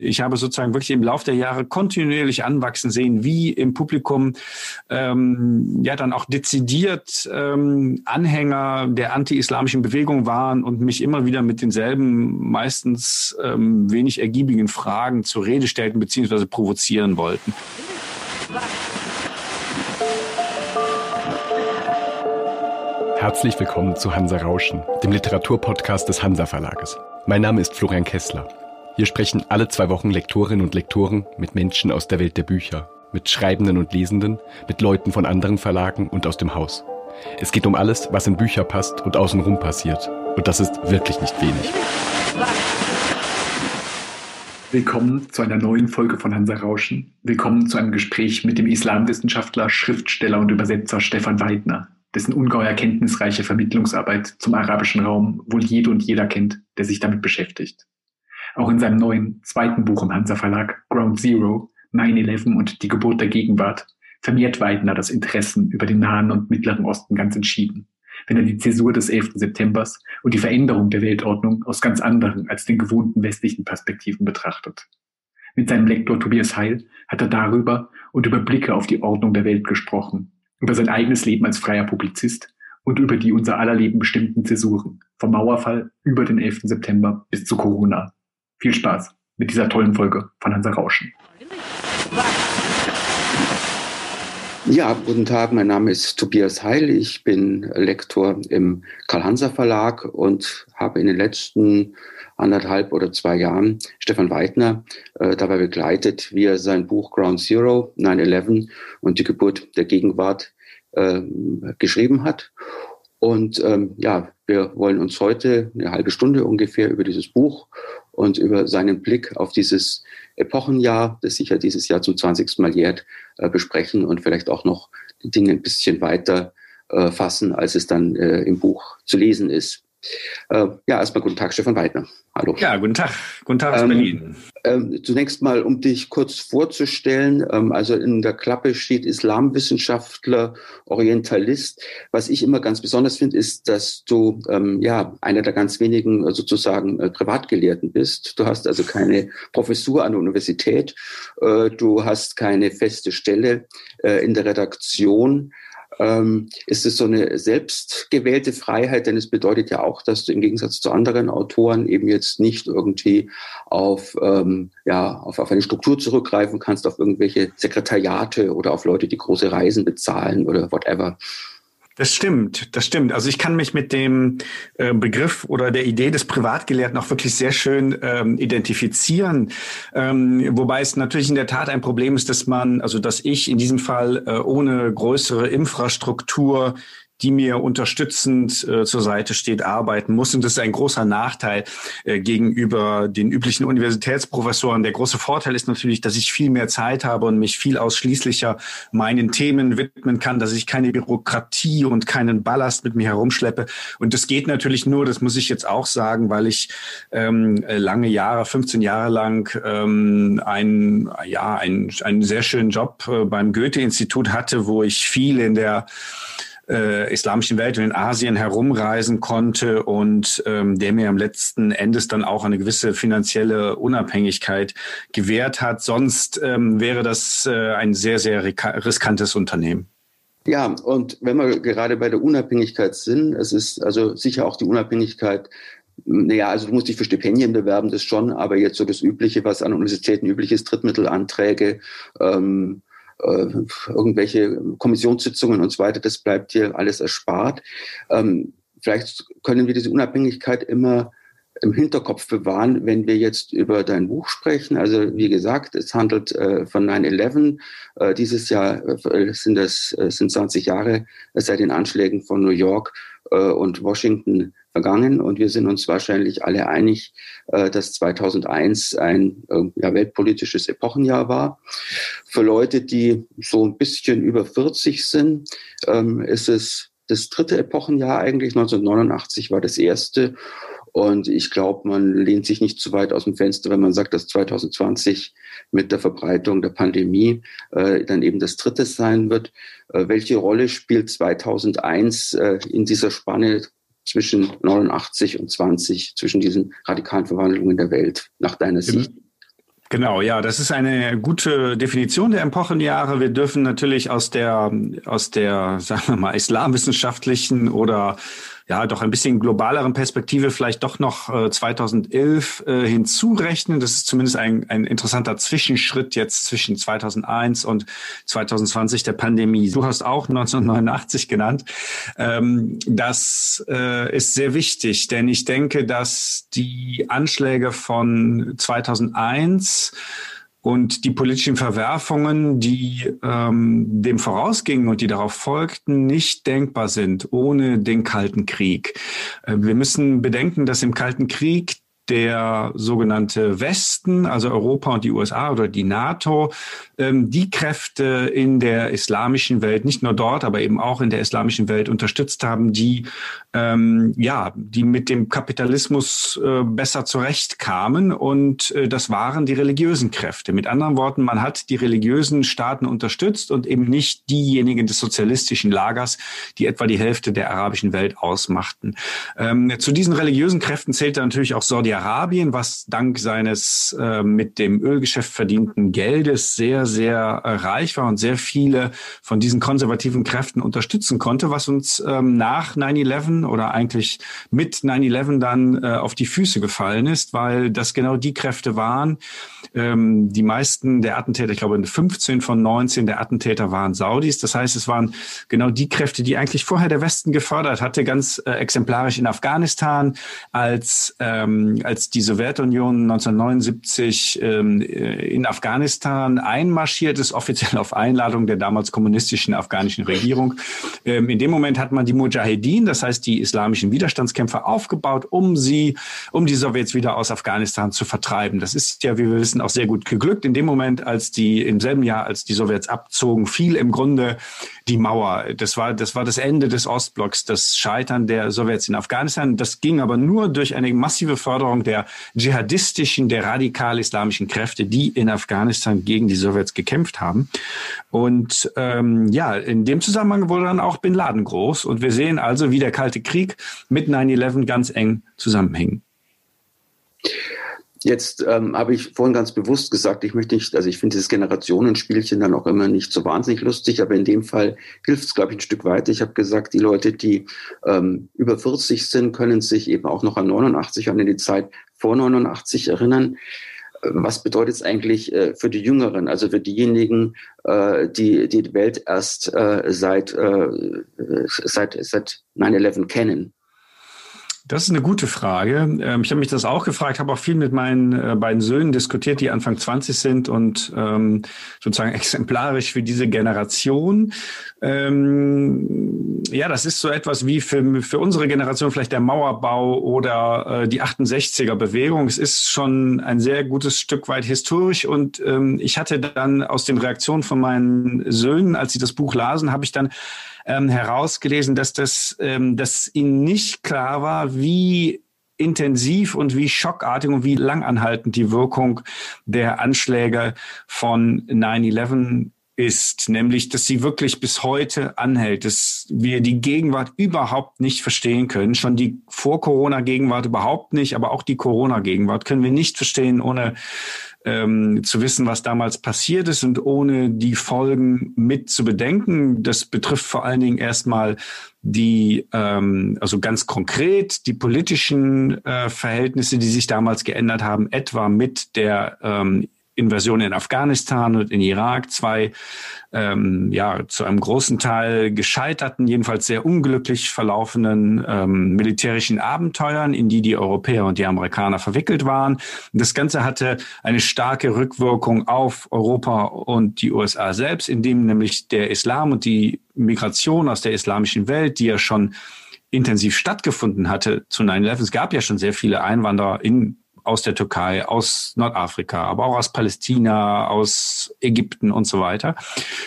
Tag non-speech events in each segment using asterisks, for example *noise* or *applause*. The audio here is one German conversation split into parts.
Ich habe sozusagen wirklich im Laufe der Jahre kontinuierlich anwachsen sehen, wie im Publikum ähm, ja dann auch dezidiert ähm, Anhänger der anti-islamischen Bewegung waren und mich immer wieder mit denselben, meistens ähm, wenig ergiebigen Fragen zur Rede stellten bzw. provozieren wollten. Herzlich willkommen zu Hansa Rauschen, dem Literaturpodcast des Hansa Verlages. Mein Name ist Florian Kessler. Hier sprechen alle zwei Wochen Lektorinnen und Lektoren mit Menschen aus der Welt der Bücher, mit Schreibenden und Lesenden, mit Leuten von anderen Verlagen und aus dem Haus. Es geht um alles, was in Bücher passt und außenrum passiert. Und das ist wirklich nicht wenig. Willkommen zu einer neuen Folge von Hansa Rauschen. Willkommen zu einem Gespräch mit dem Islamwissenschaftler, Schriftsteller und Übersetzer Stefan Weidner, dessen ungeheuer kenntnisreiche Vermittlungsarbeit zum arabischen Raum wohl jede und jeder kennt, der sich damit beschäftigt. Auch in seinem neuen zweiten Buch im Hansa Verlag, Ground Zero, 9-11 und die Geburt der Gegenwart, vermehrt Weidner das Interessen über den Nahen und Mittleren Osten ganz entschieden, wenn er die Zäsur des 11. Septembers und die Veränderung der Weltordnung aus ganz anderen als den gewohnten westlichen Perspektiven betrachtet. Mit seinem Lektor Tobias Heil hat er darüber und über Blicke auf die Ordnung der Welt gesprochen, über sein eigenes Leben als freier Publizist und über die unser aller Leben bestimmten Zäsuren, vom Mauerfall über den 11. September bis zu Corona, viel Spaß mit dieser tollen Folge von Hansa Rauschen. Ja, guten Tag, mein Name ist Tobias Heil. Ich bin Lektor im Karl-Hanser Verlag und habe in den letzten anderthalb oder zwei Jahren Stefan Weidner äh, dabei begleitet, wie er sein Buch Ground Zero, 9-11 und die Geburt der Gegenwart äh, geschrieben hat. Und ähm, ja, wir wollen uns heute eine halbe Stunde ungefähr über dieses Buch und über seinen Blick auf dieses Epochenjahr, das sich ja dieses Jahr zum 20. Mal jährt, äh, besprechen und vielleicht auch noch die Dinge ein bisschen weiter äh, fassen, als es dann äh, im Buch zu lesen ist. Äh, ja, erstmal guten Tag, Stefan Weidner. Hallo. Ja, guten Tag. Guten Tag aus ähm, Berlin. Ähm, zunächst mal, um dich kurz vorzustellen. Ähm, also in der Klappe steht Islamwissenschaftler, Orientalist. Was ich immer ganz besonders finde, ist, dass du ähm, ja einer der ganz wenigen äh, sozusagen äh, Privatgelehrten bist. Du hast also keine Professur an der Universität. Äh, du hast keine feste Stelle äh, in der Redaktion ähm, ist es so eine selbstgewählte Freiheit, denn es bedeutet ja auch, dass du im Gegensatz zu anderen Autoren eben jetzt nicht irgendwie auf, ähm, ja, auf, auf eine Struktur zurückgreifen kannst, auf irgendwelche Sekretariate oder auf Leute, die große Reisen bezahlen oder whatever. Das stimmt, das stimmt. Also ich kann mich mit dem äh, Begriff oder der Idee des Privatgelehrten auch wirklich sehr schön ähm, identifizieren. Ähm, wobei es natürlich in der Tat ein Problem ist, dass man, also dass ich in diesem Fall äh, ohne größere Infrastruktur die mir unterstützend äh, zur Seite steht, arbeiten muss. Und das ist ein großer Nachteil äh, gegenüber den üblichen Universitätsprofessoren. Der große Vorteil ist natürlich, dass ich viel mehr Zeit habe und mich viel ausschließlicher meinen Themen widmen kann, dass ich keine Bürokratie und keinen Ballast mit mir herumschleppe. Und das geht natürlich nur, das muss ich jetzt auch sagen, weil ich ähm, lange Jahre, 15 Jahre lang ähm, ein, ja, ein, einen sehr schönen Job äh, beim Goethe-Institut hatte, wo ich viel in der äh, islamischen Welt und in Asien herumreisen konnte und ähm, der mir am letzten Endes dann auch eine gewisse finanzielle Unabhängigkeit gewährt hat. Sonst ähm, wäre das äh, ein sehr, sehr riskantes Unternehmen. Ja, und wenn wir gerade bei der Unabhängigkeit sind, es ist also sicher auch die Unabhängigkeit naja, also du musst dich für Stipendien bewerben, das schon, aber jetzt so das Übliche, was an Universitäten üblich ist, Drittmittelanträge, ähm, äh, irgendwelche Kommissionssitzungen und so weiter, das bleibt hier alles erspart. Ähm, vielleicht können wir diese Unabhängigkeit immer im Hinterkopf bewahren, wenn wir jetzt über dein Buch sprechen. Also wie gesagt, es handelt äh, von 9-11. Äh, dieses Jahr äh, sind das äh, sind 20 Jahre seit den Anschlägen von New York äh, und Washington vergangen und wir sind uns wahrscheinlich alle einig, äh, dass 2001 ein ja, weltpolitisches Epochenjahr war. Für Leute, die so ein bisschen über 40 sind, ähm, ist es das dritte Epochenjahr eigentlich. 1989 war das erste. Und ich glaube, man lehnt sich nicht zu weit aus dem Fenster, wenn man sagt, dass 2020 mit der Verbreitung der Pandemie äh, dann eben das dritte sein wird. Äh, welche Rolle spielt 2001 äh, in dieser Spanne zwischen 89 und 20, zwischen diesen radikalen Verwandlungen der Welt, nach deiner Sicht? Genau, ja, das ist eine gute Definition der Epochenjahre. Wir dürfen natürlich aus der, aus der, *laughs* sagen wir mal, islamwissenschaftlichen oder ja doch ein bisschen globaleren Perspektive vielleicht doch noch äh, 2011 äh, hinzurechnen. Das ist zumindest ein, ein interessanter Zwischenschritt jetzt zwischen 2001 und 2020 der Pandemie. Du hast auch 1989 genannt. Ähm, das äh, ist sehr wichtig, denn ich denke, dass die Anschläge von 2001 und die politischen Verwerfungen, die ähm, dem vorausgingen und die darauf folgten, nicht denkbar sind ohne den Kalten Krieg. Äh, wir müssen bedenken, dass im Kalten Krieg der sogenannte Westen, also Europa und die USA oder die NATO, ähm, die Kräfte in der islamischen Welt, nicht nur dort, aber eben auch in der islamischen Welt unterstützt haben, die ähm, ja, die mit dem Kapitalismus äh, besser zurechtkamen und äh, das waren die religiösen Kräfte. Mit anderen Worten, man hat die religiösen Staaten unterstützt und eben nicht diejenigen des sozialistischen Lagers, die etwa die Hälfte der arabischen Welt ausmachten. Ähm, zu diesen religiösen Kräften zählte natürlich auch Saudi-Arabien, was dank seines äh, mit dem Ölgeschäft verdienten Geldes sehr sehr äh, reich war und sehr viele von diesen konservativen Kräften unterstützen konnte, was uns ähm, nach 9-11 oder eigentlich mit 9-11 dann äh, auf die Füße gefallen ist, weil das genau die Kräfte waren. Ähm, die meisten der Attentäter, ich glaube 15 von 19 der Attentäter waren Saudis. Das heißt, es waren genau die Kräfte, die eigentlich vorher der Westen gefördert hatte, ganz äh, exemplarisch in Afghanistan, als, ähm, als die Sowjetunion 1979 ähm, äh, in Afghanistan einmarschiert ist, offiziell auf Einladung der damals kommunistischen afghanischen Regierung. Ähm, in dem Moment hat man die Mujahedin, das heißt die islamischen Widerstandskämpfer, aufgebaut, um sie, um die Sowjets wieder aus Afghanistan zu vertreiben. Das ist ja, wie wir wissen, auch sehr gut geglückt. In dem Moment, als die, im selben Jahr, als die Sowjets abzogen, fiel im Grunde die Mauer. Das war, das war das Ende des Ostblocks, das Scheitern der Sowjets in Afghanistan. Das ging aber nur durch eine massive Förderung der dschihadistischen, der radikal-islamischen Kräfte, die in Afghanistan gegen die Sowjets gekämpft haben. Und ähm, ja, in dem Zusammenhang wurde dann auch Bin Laden groß. Und wir sehen also, wie der Kalte Krieg mit 9-11 ganz eng zusammenhing. Jetzt ähm, habe ich vorhin ganz bewusst gesagt, ich möchte nicht, also ich finde dieses Generationenspielchen dann auch immer nicht so wahnsinnig lustig, aber in dem Fall hilft es, glaube ich, ein Stück weiter. Ich habe gesagt, die Leute, die ähm, über 40 sind, können sich eben auch noch an 89, an die Zeit vor 89 erinnern. Was bedeutet es eigentlich äh, für die Jüngeren, also für diejenigen, äh, die, die die Welt erst äh, seit, äh, seit, seit 9-11 kennen? Das ist eine gute Frage. Ähm, ich habe mich das auch gefragt, habe auch viel mit meinen äh, beiden Söhnen diskutiert, die Anfang 20 sind und ähm, sozusagen *laughs* exemplarisch für diese Generation. Ähm, ja, das ist so etwas wie für, für unsere Generation vielleicht der Mauerbau oder äh, die 68er Bewegung. Es ist schon ein sehr gutes Stück weit historisch und ähm, ich hatte dann aus den Reaktionen von meinen Söhnen, als sie das Buch lasen, habe ich dann ähm, herausgelesen, dass das, ähm, dass ihnen nicht klar war, wie intensiv und wie schockartig und wie langanhaltend die Wirkung der Anschläge von 9-11 ist, nämlich, dass sie wirklich bis heute anhält, dass wir die Gegenwart überhaupt nicht verstehen können, schon die Vor-Corona-Gegenwart überhaupt nicht, aber auch die Corona-Gegenwart können wir nicht verstehen, ohne ähm, zu wissen, was damals passiert ist und ohne die Folgen mit zu bedenken. Das betrifft vor allen Dingen erstmal die, ähm, also ganz konkret die politischen äh, Verhältnisse, die sich damals geändert haben, etwa mit der ähm, Invasion in Afghanistan und in Irak, zwei ähm, ja zu einem großen Teil gescheiterten, jedenfalls sehr unglücklich verlaufenden ähm, militärischen Abenteuern, in die die Europäer und die Amerikaner verwickelt waren. Das Ganze hatte eine starke Rückwirkung auf Europa und die USA selbst, indem nämlich der Islam und die Migration aus der islamischen Welt, die ja schon intensiv stattgefunden hatte zu 9-11. Es gab ja schon sehr viele Einwanderer in aus der Türkei, aus Nordafrika, aber auch aus Palästina, aus Ägypten und so weiter,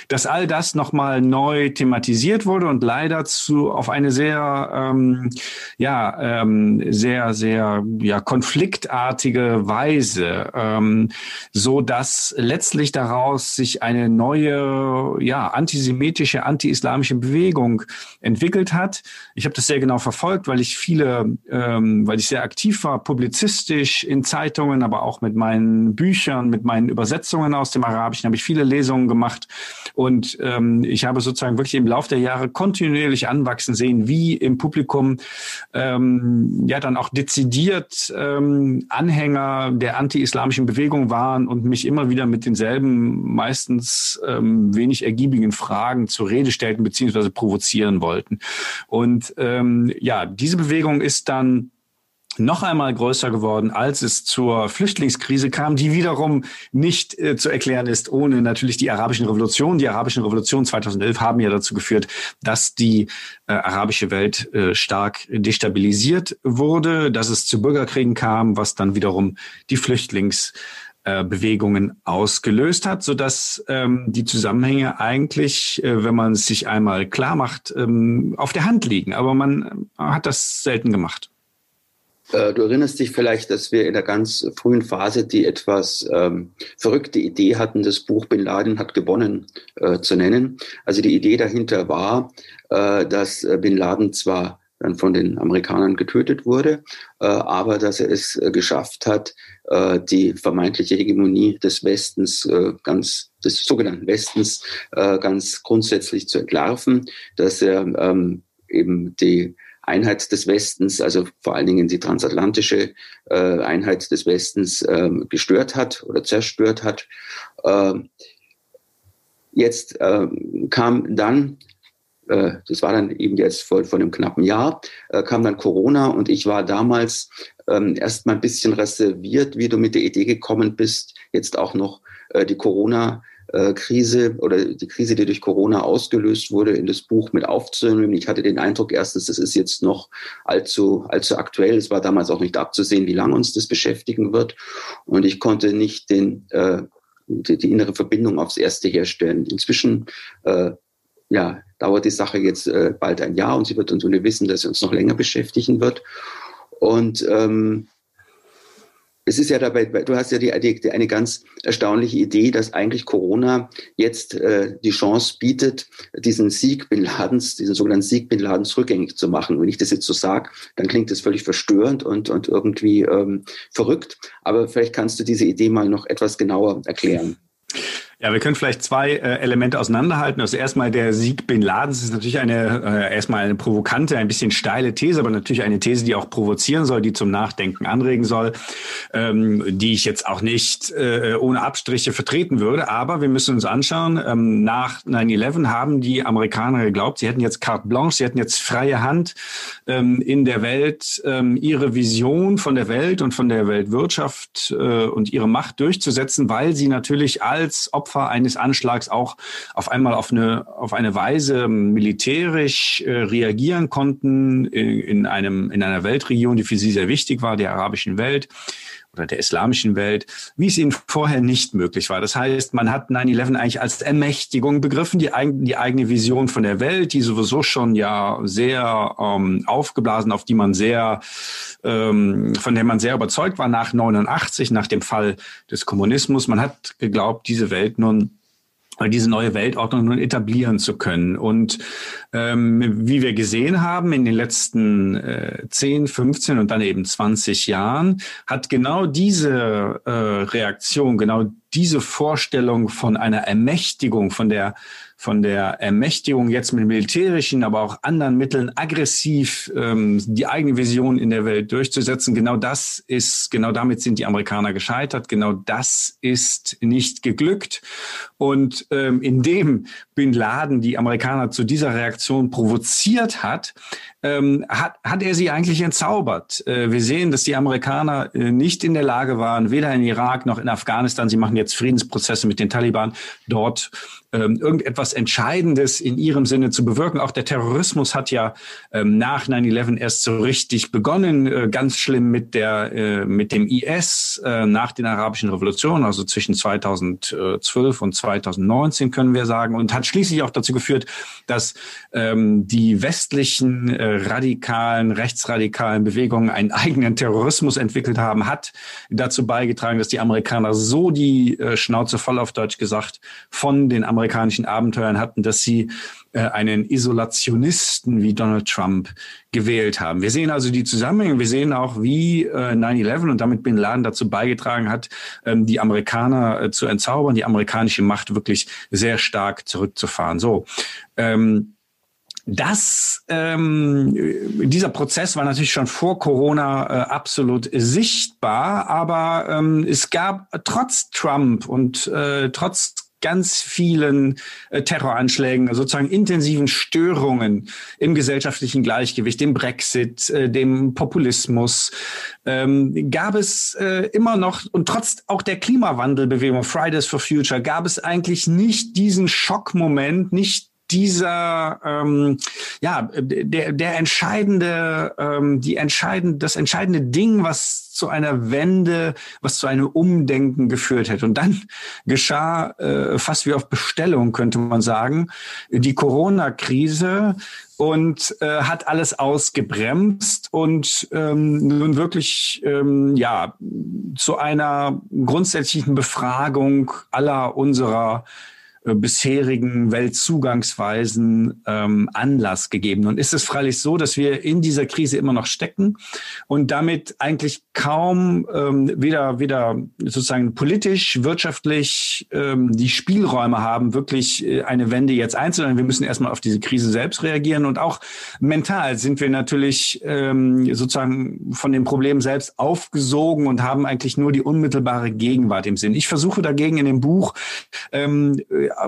dass all das nochmal neu thematisiert wurde und leider zu auf eine sehr ähm, ja ähm, sehr sehr ja konfliktartige Weise, ähm, so dass letztlich daraus sich eine neue ja antisemitische anti-islamische Bewegung entwickelt hat. Ich habe das sehr genau verfolgt, weil ich viele, ähm, weil ich sehr aktiv war, publizistisch in Zeitungen, aber auch mit meinen Büchern, mit meinen Übersetzungen aus dem Arabischen habe ich viele Lesungen gemacht. Und ähm, ich habe sozusagen wirklich im Laufe der Jahre kontinuierlich anwachsen sehen, wie im Publikum ähm, ja dann auch dezidiert ähm, Anhänger der anti-islamischen Bewegung waren und mich immer wieder mit denselben, meistens ähm, wenig ergiebigen Fragen zur Rede stellten beziehungsweise provozieren wollten. Und ähm, ja, diese Bewegung ist dann noch einmal größer geworden, als es zur Flüchtlingskrise kam, die wiederum nicht äh, zu erklären ist ohne natürlich die arabischen Revolutionen. Die arabischen Revolutionen 2011 haben ja dazu geführt, dass die äh, arabische Welt äh, stark destabilisiert wurde, dass es zu Bürgerkriegen kam, was dann wiederum die Flüchtlingsbewegungen ausgelöst hat, so dass ähm, die Zusammenhänge eigentlich, äh, wenn man es sich einmal klar macht, ähm, auf der Hand liegen. Aber man hat das selten gemacht. Äh, du erinnerst dich vielleicht, dass wir in der ganz frühen Phase die etwas ähm, verrückte Idee hatten, das Buch Bin Laden hat gewonnen äh, zu nennen. Also die Idee dahinter war, äh, dass äh, Bin Laden zwar dann von den Amerikanern getötet wurde, äh, aber dass er es geschafft hat, die vermeintliche Hegemonie des Westens ganz des sogenannten Westens ganz grundsätzlich zu entlarven, dass er ähm, eben die Einheit des Westens, also vor allen Dingen die transatlantische äh, Einheit des Westens äh, gestört hat oder zerstört hat. Äh, jetzt äh, kam dann, äh, das war dann eben jetzt vor, vor einem knappen Jahr, äh, kam dann Corona und ich war damals ähm, erst mal ein bisschen reserviert, wie du mit der Idee gekommen bist, jetzt auch noch äh, die Corona- Krise oder die Krise, die durch Corona ausgelöst wurde, in das Buch mit aufzunehmen. Ich hatte den Eindruck erstens, das ist jetzt noch allzu, allzu aktuell. Es war damals auch nicht abzusehen, wie lange uns das beschäftigen wird. Und ich konnte nicht den, äh, die, die innere Verbindung aufs Erste herstellen. Inzwischen äh, ja, dauert die Sache jetzt äh, bald ein Jahr und sie wird uns ohne wissen, dass sie uns noch länger beschäftigen wird. Und ähm, es ist ja dabei, du hast ja die, die, eine ganz erstaunliche Idee, dass eigentlich Corona jetzt äh, die Chance bietet, diesen Sieg Bin Ladens, diesen sogenannten Sieg Bin Ladens rückgängig zu machen. Wenn ich das jetzt so sage, dann klingt das völlig verstörend und, und irgendwie ähm, verrückt. Aber vielleicht kannst du diese Idee mal noch etwas genauer erklären. Ja, wir können vielleicht zwei äh, Elemente auseinanderhalten. Also erstmal der Sieg Bin Ladens ist natürlich eine äh, erstmal eine provokante, ein bisschen steile These, aber natürlich eine These, die auch provozieren soll, die zum Nachdenken anregen soll, ähm, die ich jetzt auch nicht äh, ohne Abstriche vertreten würde. Aber wir müssen uns anschauen, ähm, nach 9-11 haben die Amerikaner geglaubt, sie hätten jetzt carte blanche, sie hätten jetzt freie Hand ähm, in der Welt, ähm, ihre Vision von der Welt und von der Weltwirtschaft äh, und ihre Macht durchzusetzen, weil sie natürlich als Opfer Opfer eines Anschlags auch auf einmal auf eine, auf eine Weise militärisch äh, reagieren konnten in, in, einem, in einer Weltregion, die für sie sehr wichtig war, der arabischen Welt oder der islamischen Welt, wie es ihnen vorher nicht möglich war. Das heißt, man hat 9-11 eigentlich als Ermächtigung begriffen, die, die eigene Vision von der Welt, die sowieso schon ja sehr ähm, aufgeblasen, auf die man sehr, ähm, von der man sehr überzeugt war nach 89, nach dem Fall des Kommunismus. Man hat geglaubt, diese Welt nun diese neue Weltordnung nun etablieren zu können. Und ähm, wie wir gesehen haben in den letzten äh, 10, 15 und dann eben 20 Jahren, hat genau diese äh, Reaktion, genau diese Vorstellung von einer Ermächtigung, von der von der Ermächtigung jetzt mit militärischen, aber auch anderen Mitteln aggressiv ähm, die eigene Vision in der Welt durchzusetzen. Genau das ist, genau damit sind die Amerikaner gescheitert. Genau das ist nicht geglückt. Und ähm, indem Bin Laden die Amerikaner zu dieser Reaktion provoziert hat, ähm, hat, hat er sie eigentlich entzaubert. Äh, wir sehen, dass die Amerikaner äh, nicht in der Lage waren, weder in Irak noch in Afghanistan, sie machen jetzt Friedensprozesse mit den Taliban, dort ähm, irgendetwas Entscheidendes in ihrem Sinne zu bewirken. Auch der Terrorismus hat ja ähm, nach 9-11 erst so richtig begonnen, äh, ganz schlimm mit der äh, mit dem IS äh, nach den arabischen Revolutionen, also zwischen 2012 und 2019 können wir sagen, und hat schließlich auch dazu geführt, dass ähm, die westlichen äh, radikalen, rechtsradikalen Bewegungen einen eigenen Terrorismus entwickelt haben, hat dazu beigetragen, dass die Amerikaner so die äh, Schnauze voll auf Deutsch gesagt von den amerikanischen Abenteuern hatten, dass sie äh, einen Isolationisten wie Donald Trump gewählt haben. Wir sehen also die Zusammenhänge, wir sehen auch, wie äh, 9-11 und damit Bin Laden dazu beigetragen hat, ähm, die Amerikaner äh, zu entzaubern, die amerikanische Macht wirklich sehr stark zurückzufahren. So. Ähm, das, ähm, dieser Prozess war natürlich schon vor Corona äh, absolut sichtbar, aber ähm, es gab trotz Trump und äh, trotz ganz vielen äh, Terroranschlägen, sozusagen intensiven Störungen im gesellschaftlichen Gleichgewicht, dem Brexit, äh, dem Populismus, ähm, gab es äh, immer noch, und trotz auch der Klimawandelbewegung Fridays for Future, gab es eigentlich nicht diesen Schockmoment, nicht dieser ähm, ja der der entscheidende ähm, die entscheidende das entscheidende Ding was zu einer Wende was zu einem Umdenken geführt hätte. Und dann *laughs* geschah äh, fast wie auf Bestellung könnte man sagen die Corona Krise und äh, hat alles ausgebremst und ähm, nun wirklich ähm, ja zu einer grundsätzlichen Befragung aller unserer bisherigen Weltzugangsweisen ähm, Anlass gegeben. Und ist es freilich so, dass wir in dieser Krise immer noch stecken und damit eigentlich kaum ähm, weder, weder sozusagen politisch, wirtschaftlich ähm, die Spielräume haben, wirklich äh, eine Wende jetzt einzuleiten. Wir müssen erstmal auf diese Krise selbst reagieren und auch mental sind wir natürlich ähm, sozusagen von dem Problem selbst aufgesogen und haben eigentlich nur die unmittelbare Gegenwart im Sinn. Ich versuche dagegen in dem Buch ähm,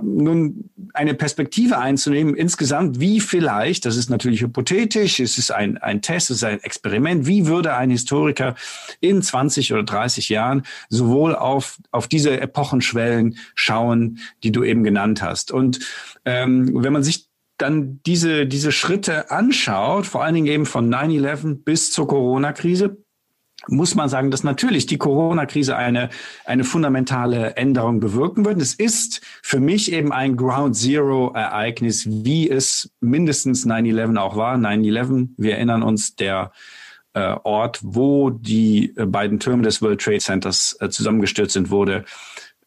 nun eine Perspektive einzunehmen, insgesamt, wie vielleicht, das ist natürlich hypothetisch, es ist ein, ein Test, es ist ein Experiment, wie würde ein Historiker in 20 oder 30 Jahren sowohl auf, auf diese Epochenschwellen schauen, die du eben genannt hast. Und ähm, wenn man sich dann diese, diese Schritte anschaut, vor allen Dingen eben von 9-11 bis zur Corona-Krise, muss man sagen, dass natürlich die Corona-Krise eine, eine fundamentale Änderung bewirken wird. Es ist für mich eben ein Ground Zero-Ereignis, wie es mindestens 9-11 auch war. 9-11, wir erinnern uns, der äh, Ort, wo die äh, beiden Türme des World Trade Centers äh, zusammengestürzt sind, wurde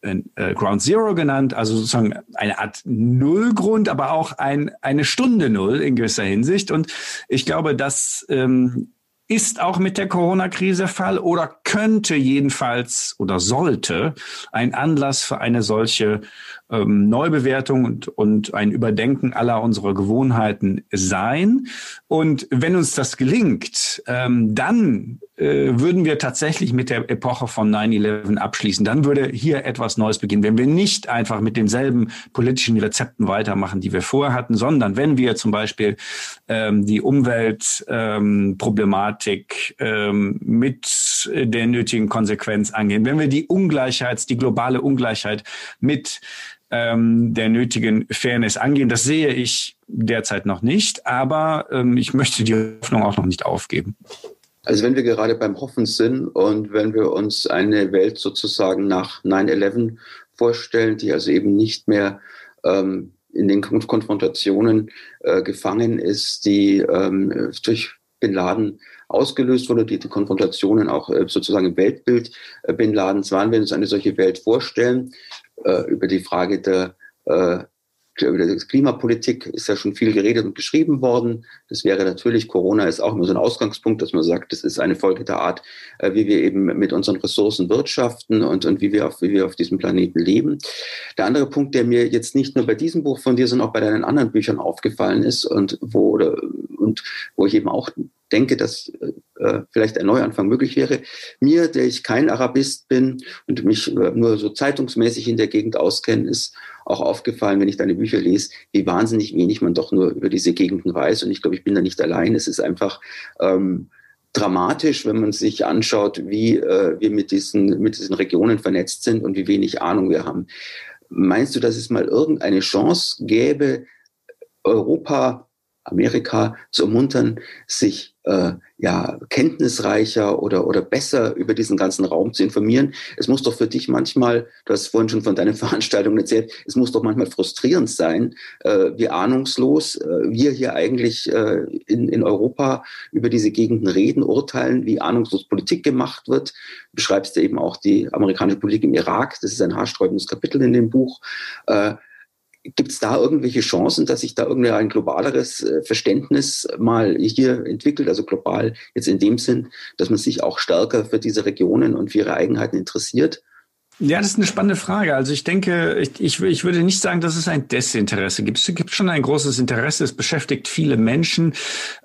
äh, Ground Zero genannt, also sozusagen eine Art Nullgrund, aber auch ein, eine Stunde Null in gewisser Hinsicht. Und ich glaube, dass ähm, ist auch mit der Corona-Krise Fall oder könnte jedenfalls oder sollte ein Anlass für eine solche ähm, Neubewertung und, und ein Überdenken aller unserer Gewohnheiten sein. Und wenn uns das gelingt, ähm, dann äh, würden wir tatsächlich mit der Epoche von 9-11 abschließen. Dann würde hier etwas Neues beginnen. Wenn wir nicht einfach mit denselben politischen Rezepten weitermachen, die wir vorher hatten, sondern wenn wir zum Beispiel ähm, die Umweltproblematik ähm, mit der nötigen Konsequenz angehen, wenn wir die Ungleichheit, die globale Ungleichheit mit ähm, der nötigen Fairness angehen. Das sehe ich derzeit noch nicht, aber ähm, ich möchte die Hoffnung auch noch nicht aufgeben. Also wenn wir gerade beim Hoffen sind und wenn wir uns eine Welt sozusagen nach 9-11 vorstellen, die also eben nicht mehr ähm, in den Konfrontationen äh, gefangen ist, die ähm, durch Bin Laden ausgelöst wurde, die, die Konfrontationen auch äh, sozusagen im Weltbild äh, Bin Ladens waren, wenn wir uns eine solche Welt vorstellen, äh, über die Frage der, Klimapolitik ist ja schon viel geredet und geschrieben worden. Das wäre natürlich, Corona ist auch immer so ein Ausgangspunkt, dass man sagt, das ist eine Folge der Art, wie wir eben mit unseren Ressourcen wirtschaften und, und wie, wir auf, wie wir auf diesem Planeten leben. Der andere Punkt, der mir jetzt nicht nur bei diesem Buch von dir, sondern auch bei deinen anderen Büchern aufgefallen ist und wo, oder, und wo ich eben auch denke, dass äh, vielleicht ein Neuanfang möglich wäre. Mir, der ich kein Arabist bin und mich äh, nur so zeitungsmäßig in der Gegend auskenne, ist auch aufgefallen, wenn ich deine Bücher lese, wie wahnsinnig wenig man doch nur über diese Gegenden weiß. Und ich glaube, ich bin da nicht allein. Es ist einfach ähm, dramatisch, wenn man sich anschaut, wie äh, wir mit diesen, mit diesen Regionen vernetzt sind und wie wenig Ahnung wir haben. Meinst du, dass es mal irgendeine Chance gäbe, Europa Amerika zu ermuntern, sich äh, ja kenntnisreicher oder oder besser über diesen ganzen Raum zu informieren. Es muss doch für dich manchmal, du hast vorhin schon von deinen *laughs* Veranstaltungen erzählt, es muss doch manchmal frustrierend sein, äh, wie ahnungslos äh, wir hier eigentlich äh, in, in Europa über diese Gegenden reden, urteilen, wie ahnungslos Politik gemacht wird. Du beschreibst ja eben auch die amerikanische Politik im Irak. Das ist ein haarsträubendes Kapitel in dem Buch. Äh, Gibt es da irgendwelche Chancen, dass sich da irgendwie ein globaleres äh, Verständnis mal hier entwickelt, also global jetzt in dem Sinn, dass man sich auch stärker für diese Regionen und für ihre Eigenheiten interessiert? Ja, das ist eine spannende Frage. Also ich denke, ich, ich, ich würde nicht sagen, dass es ein Desinteresse gibt. Es gibt schon ein großes Interesse. Es beschäftigt viele Menschen.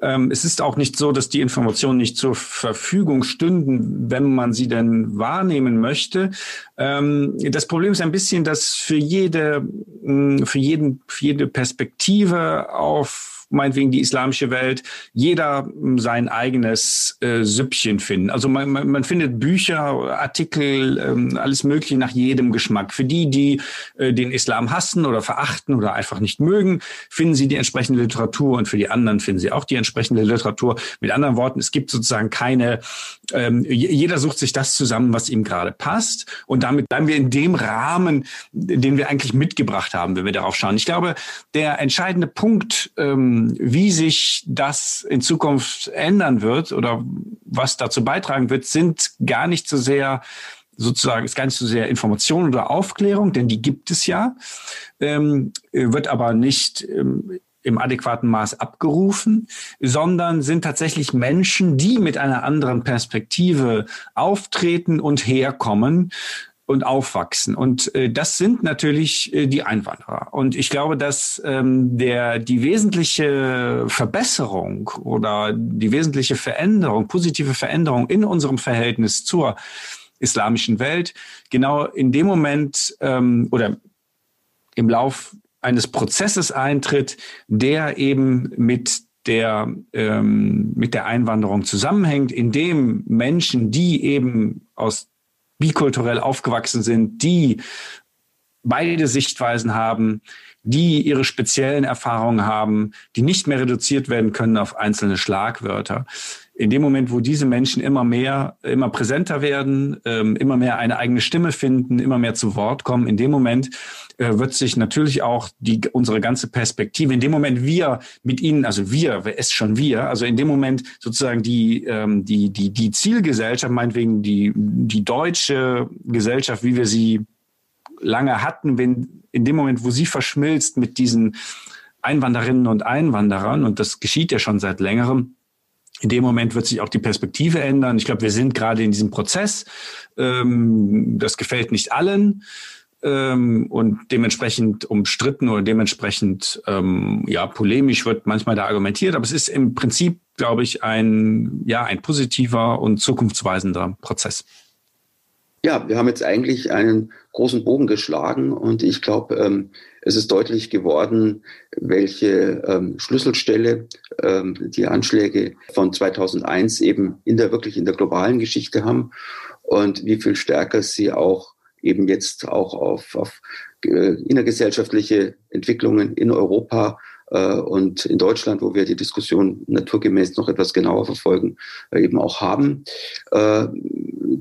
Ähm, es ist auch nicht so, dass die Informationen nicht zur Verfügung stünden, wenn man sie denn wahrnehmen möchte. Ähm, das Problem ist ein bisschen, dass für jede, für jeden, für jede Perspektive auf meinetwegen die islamische Welt, jeder hm, sein eigenes äh, Süppchen finden. Also man, man, man findet Bücher, Artikel, ähm, alles Mögliche nach jedem Geschmack. Für die, die äh, den Islam hassen oder verachten oder einfach nicht mögen, finden sie die entsprechende Literatur und für die anderen finden sie auch die entsprechende Literatur. Mit anderen Worten, es gibt sozusagen keine, ähm, jeder sucht sich das zusammen, was ihm gerade passt und damit bleiben wir in dem Rahmen, den wir eigentlich mitgebracht haben, wenn wir darauf schauen. Ich glaube, der entscheidende Punkt, ähm, wie sich das in Zukunft ändern wird oder was dazu beitragen wird, sind gar nicht so sehr sozusagen ist gar nicht so sehr Information oder Aufklärung, denn die gibt es ja, ähm, wird aber nicht ähm, im adäquaten Maß abgerufen, sondern sind tatsächlich Menschen, die mit einer anderen Perspektive auftreten und herkommen und aufwachsen. Und äh, das sind natürlich äh, die Einwanderer. Und ich glaube, dass ähm, der die wesentliche Verbesserung oder die wesentliche Veränderung, positive Veränderung in unserem Verhältnis zur islamischen Welt genau in dem Moment ähm, oder im Lauf eines Prozesses eintritt, der eben mit der ähm, mit der Einwanderung zusammenhängt, in dem Menschen, die eben aus bikulturell aufgewachsen sind, die beide Sichtweisen haben, die ihre speziellen Erfahrungen haben, die nicht mehr reduziert werden können auf einzelne Schlagwörter. In dem Moment, wo diese Menschen immer mehr, immer präsenter werden, ähm, immer mehr eine eigene Stimme finden, immer mehr zu Wort kommen, in dem Moment äh, wird sich natürlich auch die, unsere ganze Perspektive, in dem Moment wir mit ihnen, also wir, wer ist schon wir, also in dem Moment sozusagen die, ähm, die, die, die Zielgesellschaft, meinetwegen die, die deutsche Gesellschaft, wie wir sie lange hatten, wenn in dem Moment, wo sie verschmilzt mit diesen Einwanderinnen und Einwanderern, und das geschieht ja schon seit längerem, in dem Moment wird sich auch die Perspektive ändern. Ich glaube, wir sind gerade in diesem Prozess. Ähm, das gefällt nicht allen ähm, und dementsprechend umstritten oder dementsprechend ähm, ja polemisch wird manchmal da argumentiert, aber es ist im Prinzip, glaube ich, ein ja ein positiver und zukunftsweisender Prozess. Ja, wir haben jetzt eigentlich einen großen Bogen geschlagen und ich glaube, ähm, es ist deutlich geworden, welche ähm, Schlüsselstelle ähm, die Anschläge von 2001 eben in der wirklich in der globalen Geschichte haben und wie viel stärker sie auch eben jetzt auch auf, auf äh, innergesellschaftliche Entwicklungen in Europa und in Deutschland, wo wir die Diskussion naturgemäß noch etwas genauer verfolgen, äh, eben auch haben. Äh,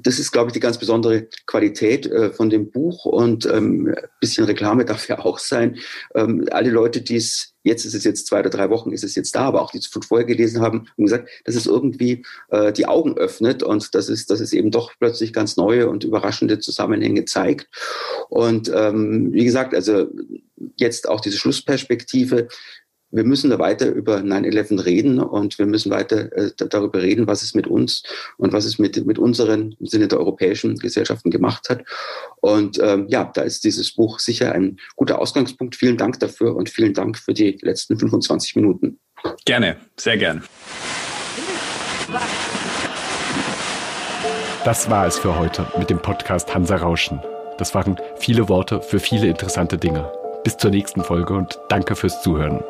das ist, glaube ich, die ganz besondere Qualität äh, von dem Buch und ähm, ein bisschen Reklame *laughs* darf ja auch sein. Ähm, alle Leute, die es jetzt ist es jetzt zwei oder drei Wochen, ist es jetzt da, aber auch die es von vorher gelesen haben, haben gesagt, dass es irgendwie äh, die Augen öffnet und dass es, dass es eben doch plötzlich ganz neue und überraschende Zusammenhänge zeigt. Und ähm, wie gesagt, also jetzt auch diese Schlussperspektive, wir müssen da weiter über 9-11 reden und wir müssen weiter äh, darüber reden, was es mit uns und was es mit, mit unseren im Sinne der europäischen Gesellschaften gemacht hat. Und ähm, ja, da ist dieses Buch sicher ein guter Ausgangspunkt. Vielen Dank dafür und vielen Dank für die letzten 25 Minuten. Gerne, sehr gerne. Das war es für heute mit dem Podcast Hansa Rauschen. Das waren viele Worte für viele interessante Dinge. Bis zur nächsten Folge und danke fürs Zuhören.